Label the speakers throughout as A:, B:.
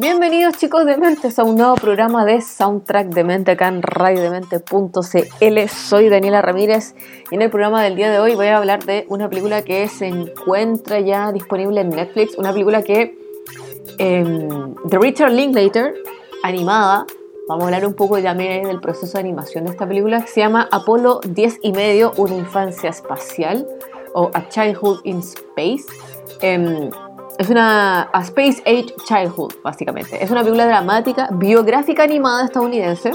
A: Bienvenidos chicos de Mentes a un nuevo programa de Soundtrack de Mente acá en radiodemente.cl. Soy Daniela Ramírez y en el programa del día de hoy voy a hablar de una película que se encuentra ya disponible en Netflix, una película que em, de Richard Linklater, animada. Vamos a hablar un poco también del proceso de animación de esta película se llama Apolo 10 y medio, una infancia espacial o A Childhood in Space. Em, es una Space Age Childhood, básicamente. Es una película dramática, biográfica animada estadounidense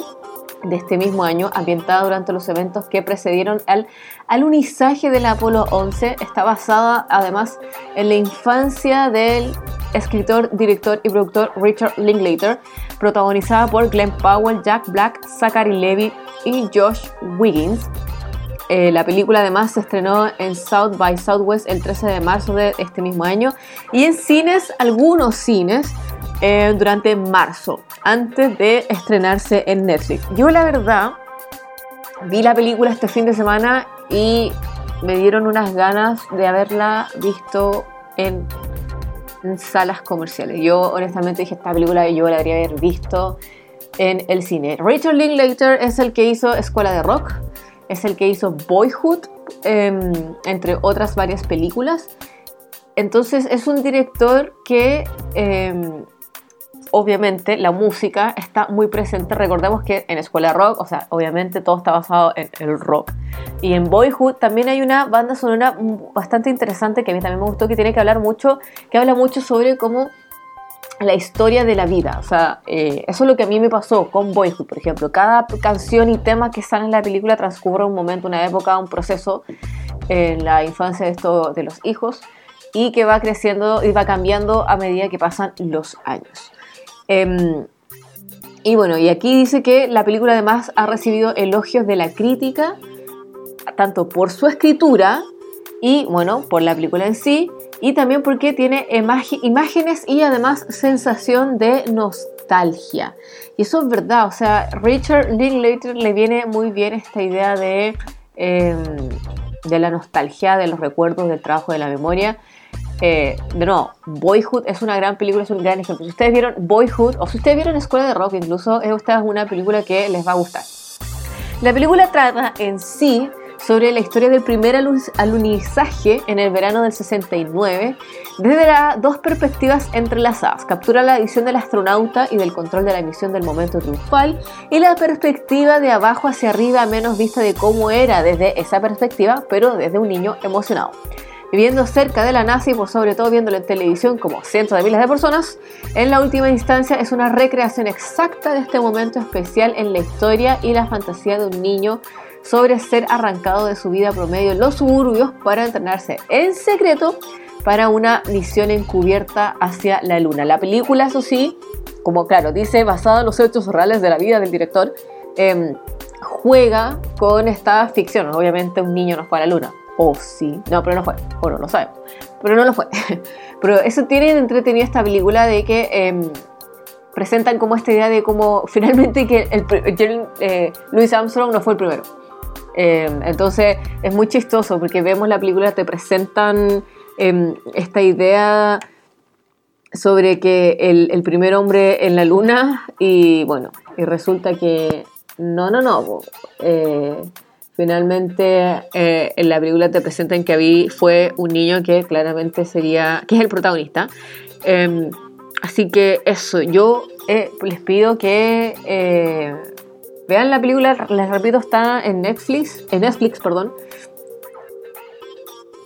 A: de este mismo año, ambientada durante los eventos que precedieron al alunizaje del Apolo 11. Está basada además en la infancia del escritor, director y productor Richard Linklater, protagonizada por Glenn Powell, Jack Black, Zachary Levi y Josh Wiggins. Eh, la película además se estrenó en South by Southwest el 13 de marzo de este mismo año y en cines, algunos cines, eh, durante marzo, antes de estrenarse en Netflix. Yo la verdad vi la película este fin de semana y me dieron unas ganas de haberla visto en, en salas comerciales. Yo honestamente dije, esta película yo la debería haber visto en el cine. Richard Linklater es el que hizo Escuela de Rock es el que hizo Boyhood, eh, entre otras varias películas. Entonces es un director que eh, obviamente la música está muy presente. Recordemos que en Escuela Rock, o sea, obviamente todo está basado en el rock. Y en Boyhood también hay una banda sonora bastante interesante que a mí también me gustó, que tiene que hablar mucho, que habla mucho sobre cómo la historia de la vida. O sea, eh, eso es lo que a mí me pasó con Boyhood, por ejemplo. Cada canción y tema que sale en la película transcurre un momento, una época, un proceso en la infancia de, esto, de los hijos y que va creciendo y va cambiando a medida que pasan los años. Eh, y bueno, y aquí dice que la película además ha recibido elogios de la crítica, tanto por su escritura y bueno, por la película en sí, y también porque tiene imágenes y además sensación de nostalgia. Y eso es verdad, o sea, Richard Linklater le viene muy bien esta idea de, eh, de la nostalgia, de los recuerdos, del trabajo de la memoria. Eh, de nuevo, Boyhood es una gran película, es un gran ejemplo. Si ustedes vieron Boyhood o si ustedes vieron Escuela de Rock, incluso, es una película que les va a gustar. La película trata en sí sobre la historia del primer alunizaje en el verano del 69 desde dos perspectivas entrelazadas. Captura la visión del astronauta y del control de la misión del momento triunfal y la perspectiva de abajo hacia arriba menos vista de cómo era desde esa perspectiva, pero desde un niño emocionado. Viviendo cerca de la NASA y por sobre todo viéndolo en televisión como cientos de miles de personas, en la última instancia es una recreación exacta de este momento especial en la historia y la fantasía de un niño sobre ser arrancado de su vida promedio en los suburbios para entrenarse en secreto para una misión encubierta hacia la luna. La película, eso sí, como claro, dice, basada en los hechos reales de la vida del director, eh, juega con esta ficción. Obviamente un niño no fue a la luna. O sí, no, pero no fue. O no lo sabemos. Pero no lo fue. pero eso tiene entretenida esta película de que... Eh, presentan como esta idea de cómo finalmente que el, el, eh, Louis Armstrong no fue el primero. Eh, entonces es muy chistoso porque vemos la película, te presentan eh, esta idea sobre que el, primer hombre en la luna y bueno, y resulta que no, no, no. Eh, finalmente en la película te presentan que Abby fue un niño que claramente sería, que es el protagonista. así que eso, yo les pido que Vean la película, les repito, está en Netflix, en Netflix, perdón,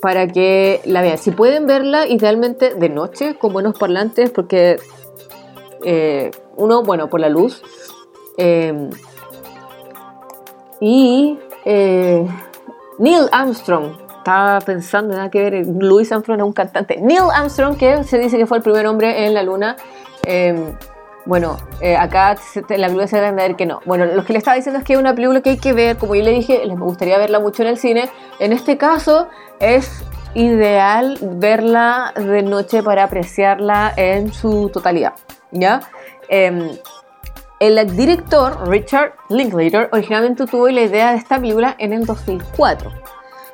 A: para que la vean. Si pueden verla, idealmente de noche, con buenos parlantes, porque eh, uno, bueno, por la luz. Eh, y eh, Neil Armstrong, estaba pensando, nada que ver, Louis Armstrong es un cantante. Neil Armstrong, que se dice que fue el primer hombre en la luna Bueno, eh, acá te- la película se a entender que no. Bueno, lo que le estaba diciendo es que es una película que hay que ver, como yo le dije, les gustaría verla mucho en el cine. En este caso es ideal verla de noche para apreciarla en su totalidad, ¿ya? Em, el director Richard Linklater originalmente tuvo la idea de esta película en el 2004.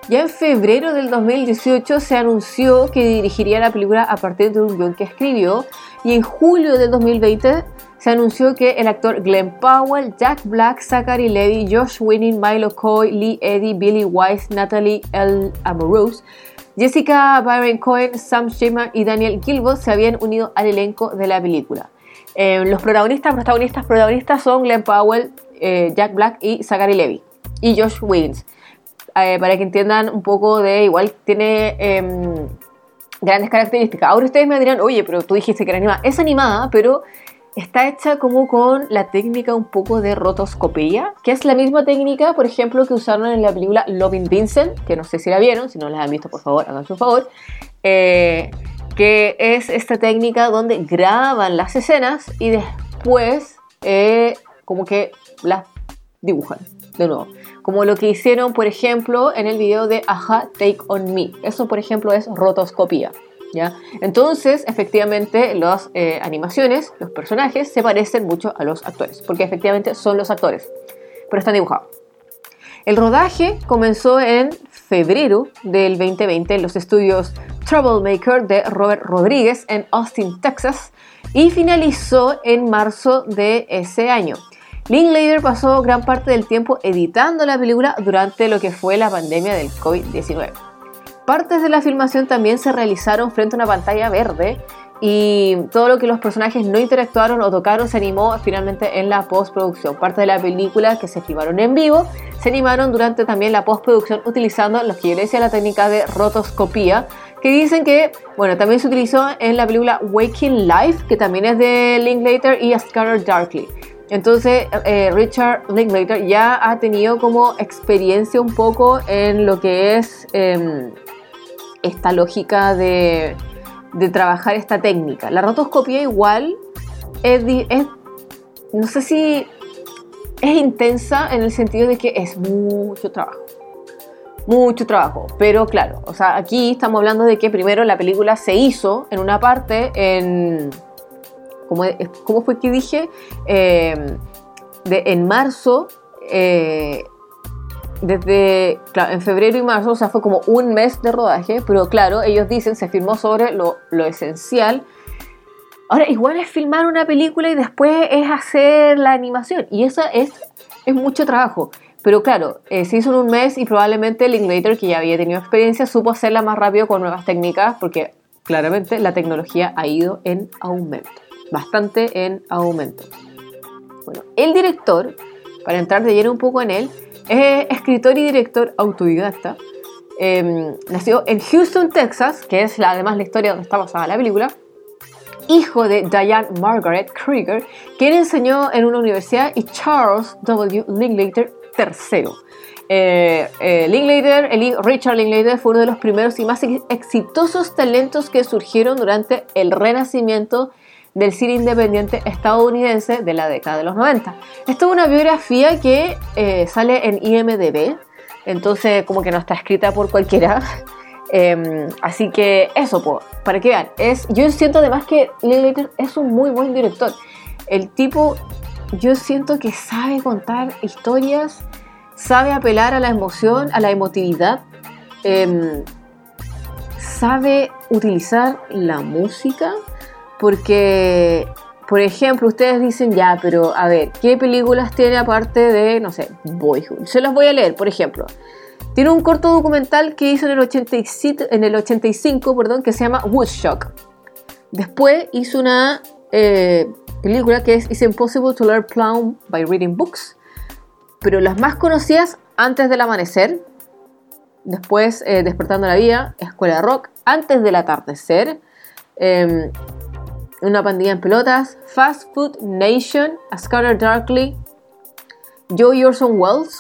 A: Ya en febrero del 2018 se anunció que dirigiría la película a partir de un guion que escribió y en julio del 2020 se anunció que el actor Glenn Powell, Jack Black, Zachary Levi, Josh Winning, Milo Coy, Lee Eddy, Billy Wise, Natalie L. Amorose, Jessica Byron Cohen, Sam Shepard y Daniel Gilbert se habían unido al elenco de la película. Eh, los protagonistas, protagonistas, protagonistas son Glenn Powell, eh, Jack Black y Zachary Levi y Josh Wiggins. Eh, para que entiendan un poco de igual tiene em, grandes características. Ahora ustedes me dirán, oye, pero tú dijiste que era animada. Es animada, pero está hecha como con la técnica un poco de rotoscopía, que es la misma técnica, por ejemplo, que usaron en la película Loving Vincent, que no sé si la vieron, si no la han visto, por favor, hagan su favor. Eh, que es esta técnica donde graban las escenas y después eh, como que las dibujan de nuevo. Como lo que hicieron, por ejemplo, en el video de Aja Take On Me. Eso, por ejemplo, es rotoscopía. ¿ya? Entonces, efectivamente, las eh, animaciones, los personajes, se parecen mucho a los actores. Porque efectivamente son los actores. Pero están dibujados. El rodaje comenzó en febrero del 2020 en los estudios Troublemaker de Robert Rodríguez en Austin, Texas, y finalizó en marzo de ese año. Linklater pasó gran parte del tiempo editando la película durante lo que fue la pandemia del COVID-19. Partes de la filmación también se realizaron frente a una pantalla verde y todo lo que los personajes no interactuaron o tocaron se animó finalmente en la postproducción. Parte de la película que se filmaron en vivo se animaron durante también la postproducción utilizando lo que yo decía la técnica de rotoscopía, que dicen que, bueno, también se utilizó en la película Waking Life, que también es de Linklater y Scanner Darkly. Entonces, eh, Richard Linklater ya ha tenido como experiencia un poco en lo que es eh, esta lógica de, de, trabajar esta técnica. La rotoscopía igual es, es, no sé si es intensa en el sentido de que es mucho trabajo. Mucho trabajo, pero claro, o sea, aquí estamos hablando de que primero la película se hizo en una parte en ¿cómo, fue que dije? De, en marzo, eh, desde, en febrero y marzo, o sea, fue como un mes de rodaje, pero claro, ellos dicen, se filmó sobre lo, esencial. Ahora, igual es filmar una película y después es hacer la animación, y eso es, es mucho trabajo. Pero claro, eh, se hizo en un mes y probablemente Linklater, que ya había tenido experiencia, supo hacerla más rápido con nuevas técnicas, porque claramente la tecnología ha ido en aumento bastante en aumento. Bueno, el director, para entrar de lleno un poco en él, es escritor y director autodidacta. Eh, nació en Houston, Texas, que es la, además la historia donde está basada la película. Hijo de Diane Margaret Krieger, quien enseñó en una universidad, y Charles W. Linklater III. Eh, eh, Linklater, el Richard Linklater fue uno de los primeros y más exitosos talentos que surgieron durante el renacimiento del cine independiente estadounidense de la década de los 90. Esto es una biografía que eh, sale en IMDB, entonces como que no está escrita por cualquiera. Eh, así que eso, po, para que vean, es, yo siento además que Linklater es un muy buen director. El tipo, yo siento que sabe contar historias, sabe apelar a la emoción, a la emotividad, eh, sabe utilizar la música porque, por ejemplo, ustedes dicen, ya, pero a ver, ¿qué películas tiene aparte de, no sé, Boyhood? Se los voy a leer, por ejemplo. Tiene un corto documental que hizo en el, 85, en el 85 perdón, que se llama Woodstock. Después hizo una eh, película que es It's Impossible to Learn Plum by Reading Books. Pero las más conocidas, Antes del Amanecer, después eh, Despertando la Vida, Escuela Rock, Antes del Atardecer, eh, una pandilla en pelotas, Fast Food Nation, A Darkly, Joe Orson Welles,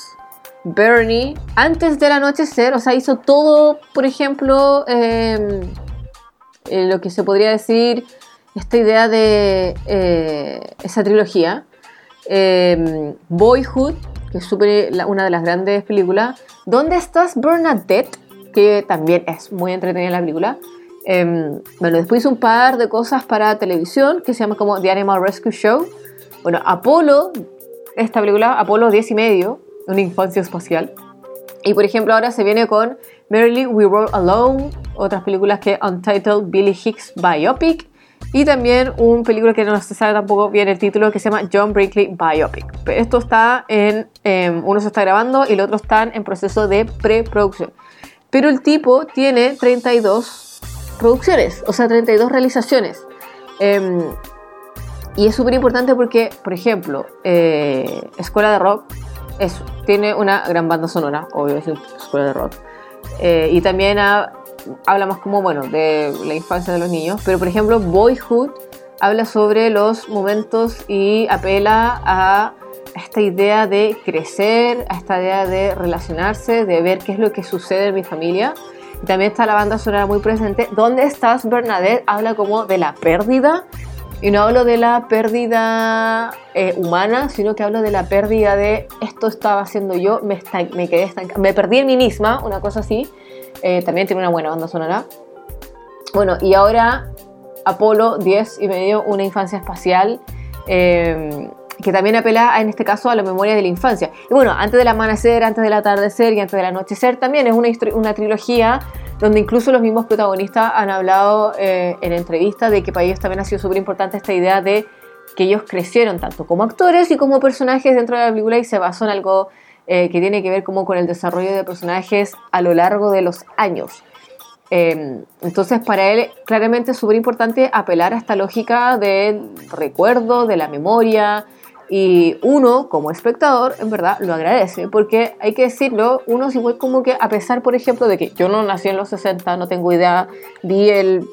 A: Bernie, Antes del Anochecer, o sea, hizo todo, por ejemplo, eh, lo que se podría decir esta idea de eh, esa trilogía. Eh, Boyhood, que es super- una de las grandes películas. ¿Dónde estás, Bernadette? Que también es muy entretenida la película. Eh, bueno, después hizo un par de cosas para televisión que se llama como The Animal Rescue Show. Bueno, Apolo, esta película, Apolo 10 y medio, una infancia espacial. Y por ejemplo, ahora se viene con Merrily We Were Alone, otras películas que Untitled Billy Hicks Biopic. Y también un película que no se sabe tampoco bien el título que se llama John Brinkley Biopic. Pero esto está en. eh, uno se está grabando y el otro están en proceso de preproducción. Pero el tipo tiene 32 producciones, o sea, 32 realizaciones. Em, y es súper importante porque, por ejemplo, eh, Escuela de Rock es, tiene una gran banda sonora, obvio, es Escuela de Rock. Eh, y también ha- habla más como, bueno, de la infancia de los niños. Pero, por ejemplo, Boyhood habla sobre los momentos y apela a esta idea de crecer, a esta idea de relacionarse, de ver qué es lo que sucede en mi familia. También está la banda sonora muy presente. ¿Dónde estás, Bernadette? Habla como de la pérdida. Y no hablo de la pérdida eh, humana, sino que hablo de la pérdida de esto estaba haciendo yo, me, me quedé estancada, me perdí en mí misma, una cosa así. Eh, también tiene una buena banda sonora. Bueno, y ahora Apolo 10 y medio, una infancia espacial, eh, que también apela en este caso a la memoria de la infancia. Y bueno, antes del amanecer, antes del atardecer y antes del anochecer también es una, una trilogía donde incluso los mismos protagonistas han hablado eh, en entrevistas de que para ellos también ha sido súper importante esta idea de que ellos crecieron tanto como actores y como personajes dentro de la película y se basó en algo eh, que tiene que ver como con el desarrollo de personajes a lo largo de los años. Eh, entonces, para él, claramente es súper importante apelar a esta lógica del recuerdo, de la memoria. Y uno, como espectador, en verdad lo agradece, porque hay que decirlo, uno es igual como que, a pesar, por ejemplo, de que yo no nací en los 60, no tengo idea, vi el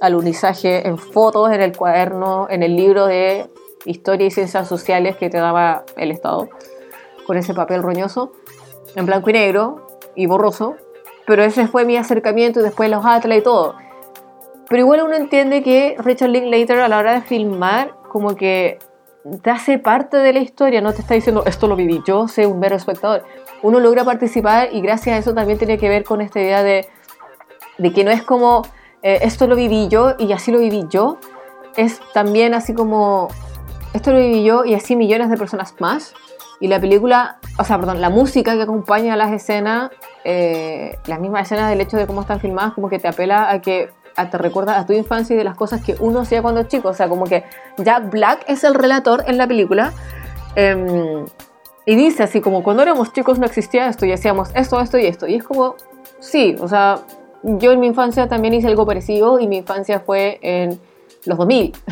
A: alunizaje en fotos, en el cuaderno, en el libro de historia y ciencias sociales que te daba el Estado, con ese papel roñoso, en blanco y negro y borroso, pero ese fue mi acercamiento y después los atlas y todo. Pero igual uno entiende que Richard Linklater a la hora de filmar como que te hace parte de la historia, no te está diciendo esto lo viví yo, soy un mero espectador. Uno logra participar y gracias a eso también tiene que ver con esta idea de, de que no es como eh, esto lo viví yo y así lo viví yo, es también así como esto lo viví yo y así millones de personas más. Y la película, o sea, perdón, la música que acompaña a las escenas, eh, las mismas escenas del hecho de cómo están filmadas, como que te apela a que te recuerda a tu infancia y de las cosas que uno hacía cuando es chico. O sea, como que Jack Black es el relator en la película. em, y dice así como, cuando éramos chicos no existía esto y hacíamos esto, esto y esto. Y es como, sí, o sea, yo en mi infancia también hice algo parecido y mi infancia fue en los 2000.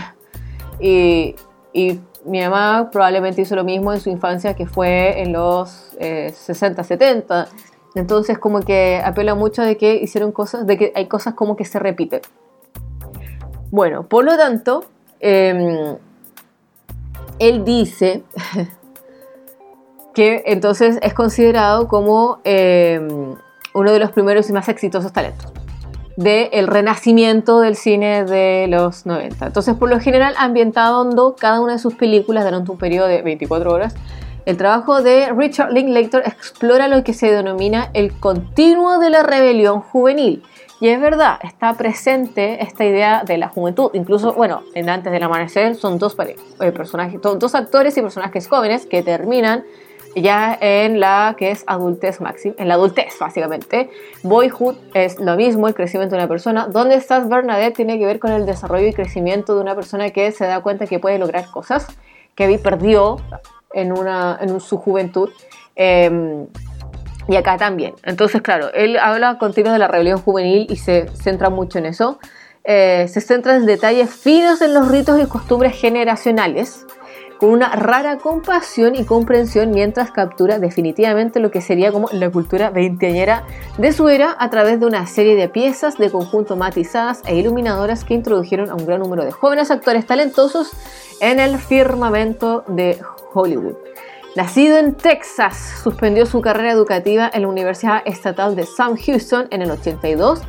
A: Y, y mi mamá probablemente hizo lo mismo en su infancia que fue en los eh, 60, 70. Entonces como que apela mucho de que hicieron cosas, de que hay cosas como que se repiten. Bueno, por lo tanto, eh, él dice que entonces es considerado como eh, uno de los primeros y más exitosos talentos del renacimiento del cine de los 90. Entonces, por lo general, ambientando cada una de sus películas durante un periodo de 24 horas. El trabajo de Richard Linklater explora lo que se denomina el continuo de la rebelión juvenil. Y es verdad, está presente esta idea de la juventud. Incluso, bueno, en Antes del Amanecer son dos, eh, personajes, do- dos actores y personajes jóvenes que terminan ya en la que es adultez máxima, en la adultez básicamente. Boyhood es lo mismo, el crecimiento de una persona. ¿Dónde estás Bernadette? Tiene que ver con el desarrollo y crecimiento de una persona que se da cuenta que puede lograr cosas que perdió en, una, en su juventud. Eh, y acá también. Entonces, claro, él habla continuo de la rebelión juvenil y se centra mucho en eso. Eh, se centra en detalles finos en los ritos y costumbres generacionales, con una rara compasión y comprensión mientras captura definitivamente lo que sería como la cultura veinteañera de su era a través de una serie de piezas de conjunto matizadas e iluminadoras que introdujeron a un gran número de jóvenes actores talentosos en el firmamento de Hollywood. Nacido en Texas, suspendió su carrera educativa en la Universidad Estatal de Sam Houston en el 82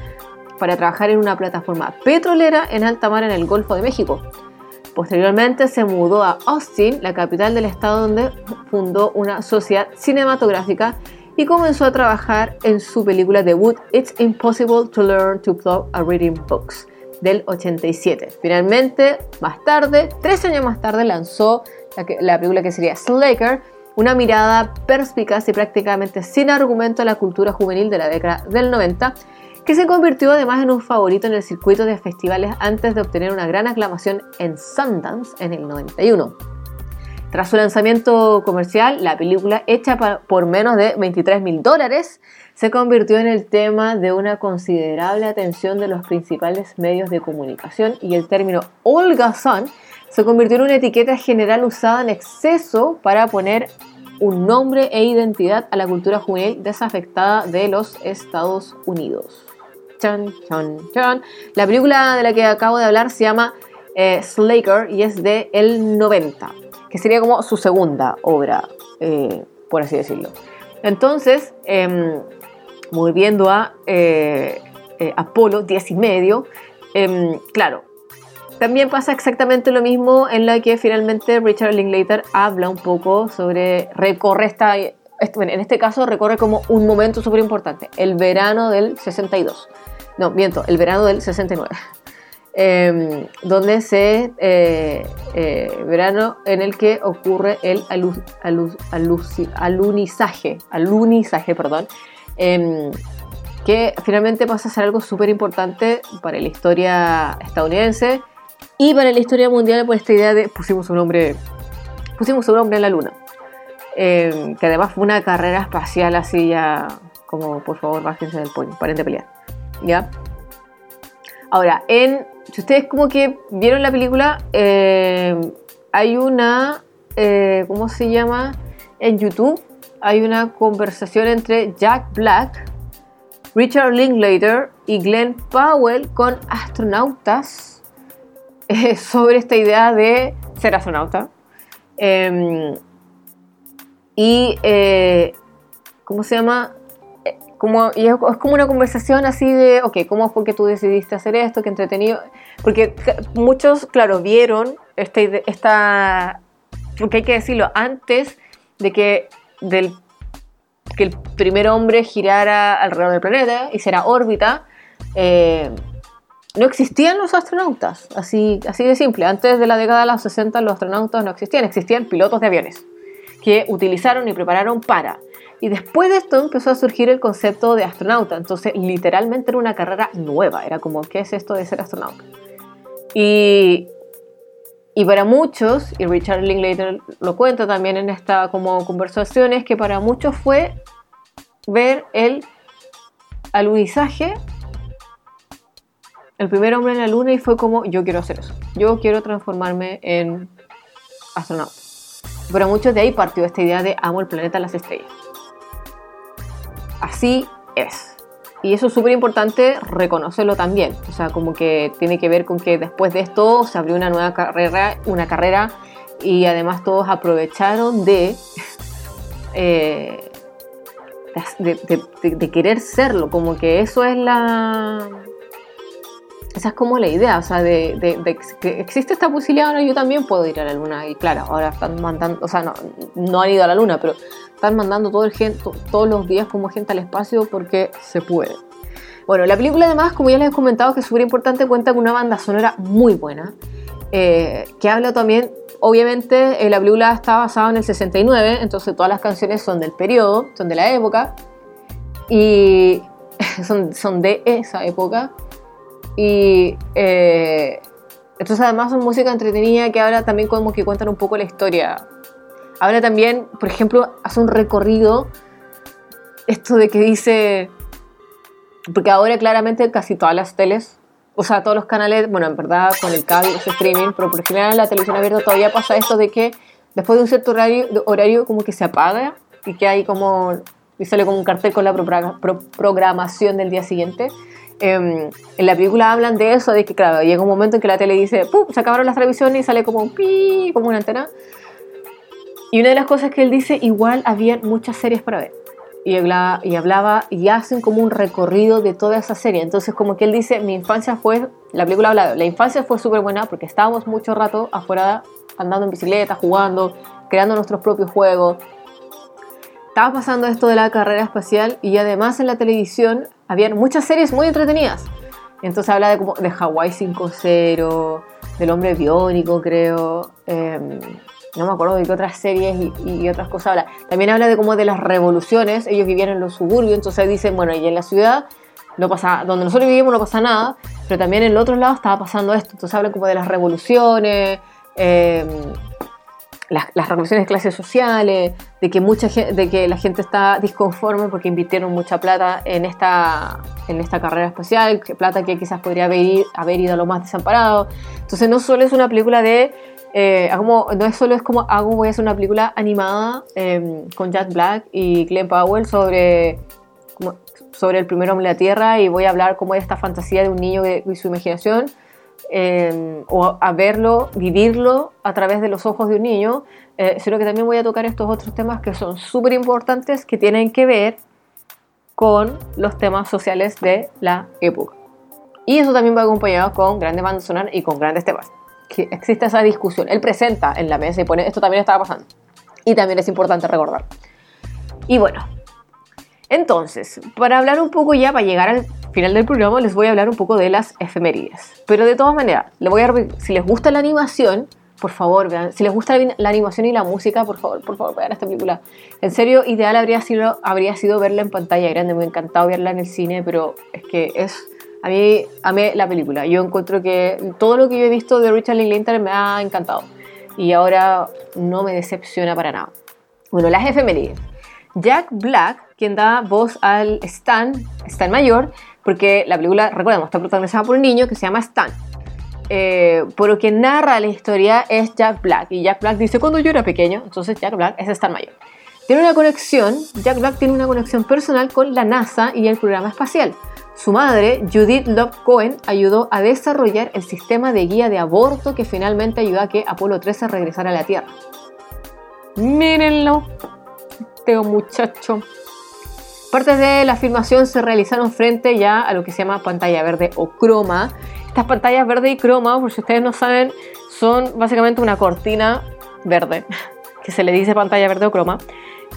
A: para trabajar en una plataforma petrolera en alta mar en el Golfo de México. Posteriormente se mudó a Austin, la capital del estado donde fundó una sociedad cinematográfica y comenzó a trabajar en su película debut It's Impossible to Learn to Plug a Reading Books del 87. Finalmente, más tarde, tres años más tarde, lanzó la, la película que sería Slacker, una mirada perspicaz y prácticamente sin argumento a la cultura juvenil de la década del 90 que se convirtió además en un favorito en el circuito de festivales antes de obtener una gran aclamación en Sundance en el 91. Tras su lanzamiento comercial, la película, hecha por menos de 23 mil dólares, se convirtió en el tema de una considerable atención de los principales medios de comunicación y el término holgazán se convirtió en una etiqueta general usada en exceso para poner un nombre e identidad a la cultura juvenil desafectada de los Estados Unidos. La película de la que acabo de hablar se llama eh, Slaker y es de el 90, que sería como su segunda obra, eh, por así decirlo. Entonces, em, volviendo a eh, Apolo 10 y medio, em, claro, también pasa exactamente lo mismo en la que finalmente Richard Linklater habla un poco sobre, recorre esta, en este caso recorre como un momento súper importante, el verano del 62 no, miento, el verano del 69, em, donde se, eh, eh, verano en el que ocurre el alunizaje, alunizaje, perdón, em, que finalmente pasa a ser algo súper importante para la historia estadounidense y para la historia mundial por esta idea de pusimos un hombre, pusimos un hombre en la luna. Em, que además fue una carrera espacial así ya como por favor bájense del pollo, paren de pelear. ¿Ya? Ahora, en, si ustedes como que vieron la película, eh, hay una, eh, ¿cómo se llama? En YouTube hay una conversación entre Jack Black, Richard Linklater y Glenn Powell con astronautas eh, sobre esta idea de ser astronauta. Em, y, ¿cómo se llama? Y es, como una conversación así de, ok, ¿cómo fue que tú decidiste hacer esto? Qué entretenido. Porque muchos, claro, vieron esta, esta porque hay que decirlo, antes de que, del, que el primer hombre girara alrededor del planeta, y hiciera órbita, eh, no existían los astronautas, así, así de simple. Antes de la década de los 60 los astronautas no existían, existían pilotos de aviones que utilizaron y prepararon para y después de esto empezó a surgir el concepto de astronauta. Entonces, literalmente era una carrera nueva. Era como, ¿qué es esto de ser astronauta? Y, y para muchos, y Richard Linklater lo cuenta también en esta como conversaciones, que para muchos fue ver el alunizaje, el primer hombre en la luna, y fue como, yo quiero hacer eso. Yo quiero transformarme en astronauta. Para muchos de ahí partió esta idea de amo el planeta, las estrellas así es. Y eso es súper importante reconocerlo también. O sea, como que tiene que ver con que después de esto se abrió una nueva carrera, una carrera y además todos aprovecharon de, eh, de, querer serlo. Como que eso es la... Esa es como la idea, o sea, de, que existe esta posibilidad, ahora yo también puedo ir a la luna. Y claro, ahora están mandando, o sea, no, no han ido a la luna, pero están mandando todo el gente, todos los días como gente al espacio porque se puede. Bueno, la película además, como ya les he comentado, que es súper importante, cuenta con una banda sonora muy buena, eh, que habla también, obviamente, eh, la película está basada en el 69, entonces todas las canciones son del periodo, son de la época, y son, son de esa época, y eh, entonces además son música entretenida que habla también como que cuentan un poco la historia Ahora también, por ejemplo, hace un recorrido, esto de que dice, porque ahora claramente casi todas las teles, o sea, todos los canales, bueno, en verdad con el cable, ese streaming, pero por ejemplo en la televisión abierta todavía pasa esto de que después de un cierto horario, horario como que se apaga y que hay como, y sale como un cartel con la programación del día siguiente. Em, en la película hablan de eso, de que claro, llega un momento en que la tele dice, ¡pum! Se acabaron las televisiones y sale como un pi, como una antena. Y una de las cosas que él dice, igual había muchas series para ver. y hablaba, y hablaba y hacen como un recorrido de toda esa serie. Entonces como que él dice, mi infancia fue, la película habla, la infancia fue súper buena porque estábamos mucho rato afuera andando en bicicleta, jugando, creando nuestros propios juegos. Estaba pasando esto de la carrera espacial y además en la televisión había muchas series muy entretenidas. Entonces habla de, como, de Hawaii 5.0, del hombre biónico, creo. Em, no me acuerdo de qué otras series y, otras cosas habla. También habla de como de las revoluciones. Ellos vivían en los suburbios, entonces dicen, bueno, y en la ciudad no pasa, donde nosotros vivimos no pasa nada, pero también en el otro lado estaba pasando esto. Entonces habla como de las revoluciones, em, las, revoluciones de clases sociales, de que, mucha, de que la gente está disconforme porque invirtieron mucha plata en esta, en esta carrera espacial, plata que quizás podría haber, haber ido a lo más desamparado. Entonces no solo es una película de... Eh, como, no es solo es como hago voy a hacer una película animada em, con Jack Black y Glenn Powell sobre sobre el primer hombre de la Tierra y voy a hablar como de esta fantasía de un niño y su imaginación, Em, o a verlo, vivirlo a través de los ojos de un niño, eh, sino que también voy a tocar estos otros temas que son súper importantes que tienen que ver con los temas sociales de la época. Y eso también va acompañado con grandes bandas sonoras y con grandes temas. Que existe esa discusión. Él presenta en la mesa y pone, esto también estaba pasando. Y también es importante recordar. Y bueno, entonces, para hablar un poco ya, para llegar al final del programa, les voy a hablar un poco de las efemérides. Pero de todas maneras, le voy a si les gusta la animación, por favor, vean. Si les gusta la animación y la música, por favor, por favor, vean esta película. En serio, ideal habría sido, habría sido verla en pantalla grande. Me ha encantado verla en el cine, pero es que es... A mí, amé la película. Yo encuentro que todo lo que yo he visto de Richard Linklater me ha encantado. Y ahora no me decepciona para nada. Bueno, las efemérides. Jack Black, quien da voz al Stan, Stan mayor, porque la película, recordemos, está protagonizada por un niño que se llama Stan. Eh, pero quien narra la historia es Jack Black. Y Jack Black dice, cuando yo era pequeño, entonces Jack Black es Stan mayor. Tiene una conexión, Jack Black tiene una conexión personal con la NASA y el programa espacial. Su madre, Judith Love Cohen, ayudó a desarrollar el sistema de guía de aborto que finalmente ayudó a que Apolo 13 regresara a la Tierra. Mírenlo, este muchacho. Partes de la filmación se realizaron frente ya a lo que se llama pantalla verde o croma. Estas pantallas verde y croma, por si ustedes no saben, son básicamente una cortina verde, que se le dice pantalla verde o croma,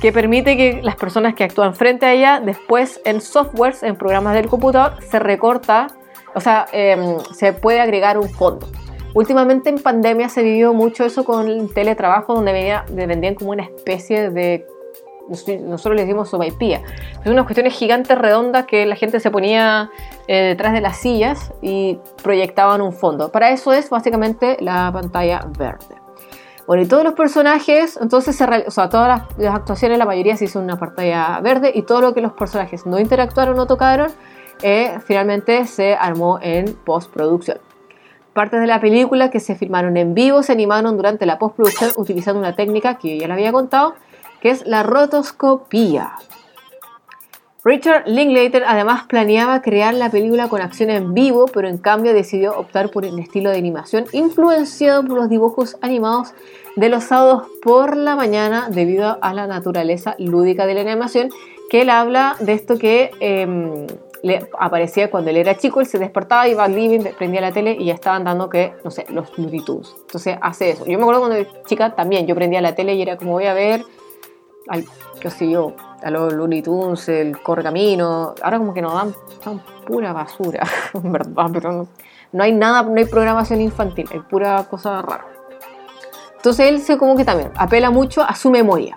A: que permite que las personas que actúan frente a ella, después en softwares, en programas del computador, se recorta, o sea, em, se puede agregar un fondo. Últimamente en pandemia se vivió mucho eso con el teletrabajo, donde vendían como una especie de nosotros le decimos sopaipilla. Son unas cuestiones gigantes redondas que la gente se ponía eh, detrás de las sillas y proyectaban un fondo. Para eso es básicamente la pantalla verde. Bueno, y todos los personajes, entonces, se o sea, todas las, actuaciones, la mayoría se hizo en una pantalla verde y todo lo que los personajes no interactuaron o tocaron, eh, finalmente se armó en postproducción. Partes de la película que se filmaron en vivo se animaron durante la postproducción utilizando una técnica que ya le había contado, que es la rotoscopía. Richard Linklater además planeaba crear la película con acción en vivo, pero en cambio decidió optar por el estilo de animación influenciado por los dibujos animados de los sábados por la mañana debido a la naturaleza lúdica de la animación, que él habla de esto que em, le aparecía cuando él era chico, él se despertaba, iba al living, prendía la tele y ya estaban dando que, no sé, los Looney Entonces hace eso. Yo me acuerdo cuando era chica también, yo prendía la tele y era como voy a ver al, qué sé yo, a los Looney Tunes, el Correcamino, ahora como que nos dan, pura basura, en verdad, pero no, hay nada, no hay programación infantil, hay pura cosa rara. Entonces él se como que también apela mucho a su memoria.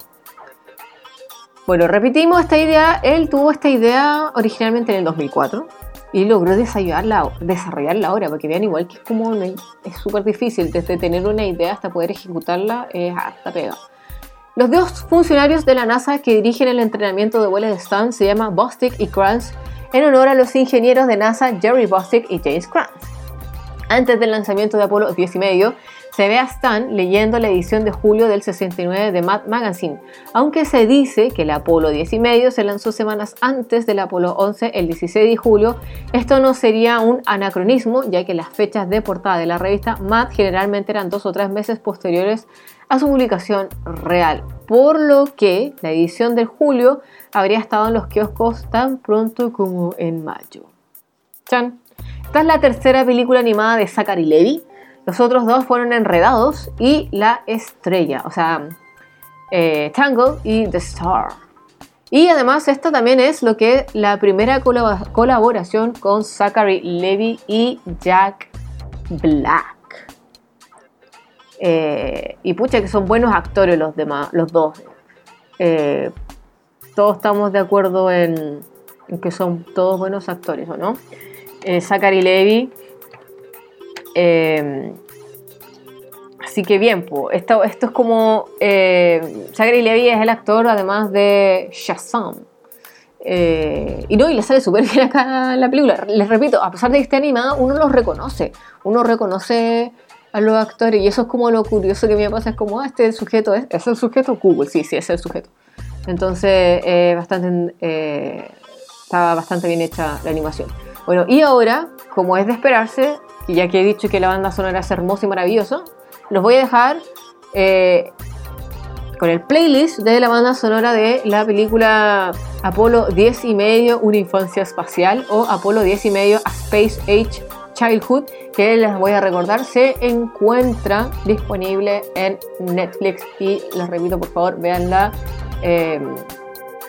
A: Bueno, repetimos esta idea, él tuvo esta idea originalmente en el 2004 y logró desarrollarla, desarrollarla ahora, porque vean igual que es como, es súper difícil, desde tener una idea hasta poder ejecutarla es hasta pega. Los dos funcionarios de la NASA que dirigen el entrenamiento de vuelo de Stan se llaman Bostic y Kranz en honor a los ingenieros de NASA Jerry Bostic y James Kranz. Antes del lanzamiento de Apolo 10 y medio, se ve a Stan leyendo la edición de julio del 69 de Mad Magazine, aunque se dice que el Apolo 10 y medio se lanzó semanas antes del Apolo 11 el 16 de julio. Esto no sería un anacronismo, ya que las fechas de portada de la revista Mad generalmente eran dos o tres meses posteriores a su publicación real, por lo que la edición de julio habría estado en los kioscos tan pronto como en mayo. Chan. Esta es la tercera película animada de Zachary Levy. Los otros dos fueron Enredados y La Estrella, o sea, eh, Tangle y The Star. Y además esta también es lo que la primera colaboración con Zachary Levy y Jack Black. Eh, y pucha que son buenos actores los demás, los dos. Eh, todos estamos de acuerdo en, que son todos buenos actores, ¿o no? Eh, Zachary Levy. así que bien, pues, esto, esto es como. Zachary Levy es el actor, además de Shazam. y no, y le sale súper bien acá la película. Les repito, a pesar de que esté animada, uno los reconoce. Uno reconoce a los actores. Y eso es como lo curioso que me pasa, es como, ah, este sujeto, ¿es, ¿es el sujeto? Google, sí, sí, es el sujeto. Entonces, eh, bastante, eh, estaba bastante bien hecha la animación. Bueno, y ahora, como es de esperarse, y ya que he dicho que la banda sonora es hermosa y maravillosa, los voy a dejar eh, con el playlist de la banda sonora de la película Apolo 10 y medio, una infancia espacial, o Apolo 10 y medio, a Space Age Childhood, que les voy a recordar, se encuentra disponible en Netflix y les repito, por favor, véanla eh,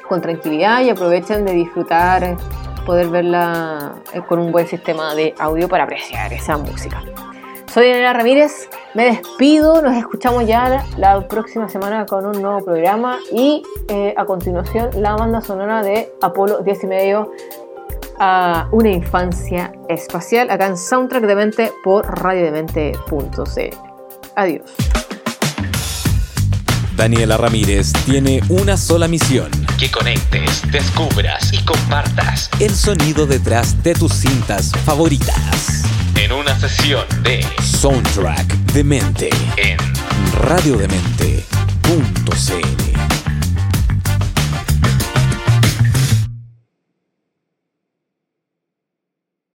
A: con tranquilidad y aprovechen de disfrutar, poder verla eh, con un buen sistema de audio para apreciar esa música. Soy Daniela Ramírez, me despido, nos escuchamos ya la próxima semana con un nuevo programa y eh, a continuación la banda sonora de Apolo 10 y medio a una infancia espacial acá en Soundtrack de Mente por radiodemente.cl. Adiós.
B: Daniela Ramírez tiene una sola misión.
C: Que conectes, descubras y compartas
B: el sonido detrás de tus cintas favoritas.
C: En una sesión de
B: Soundtrack de Mente
C: en
B: radiodemente.cl.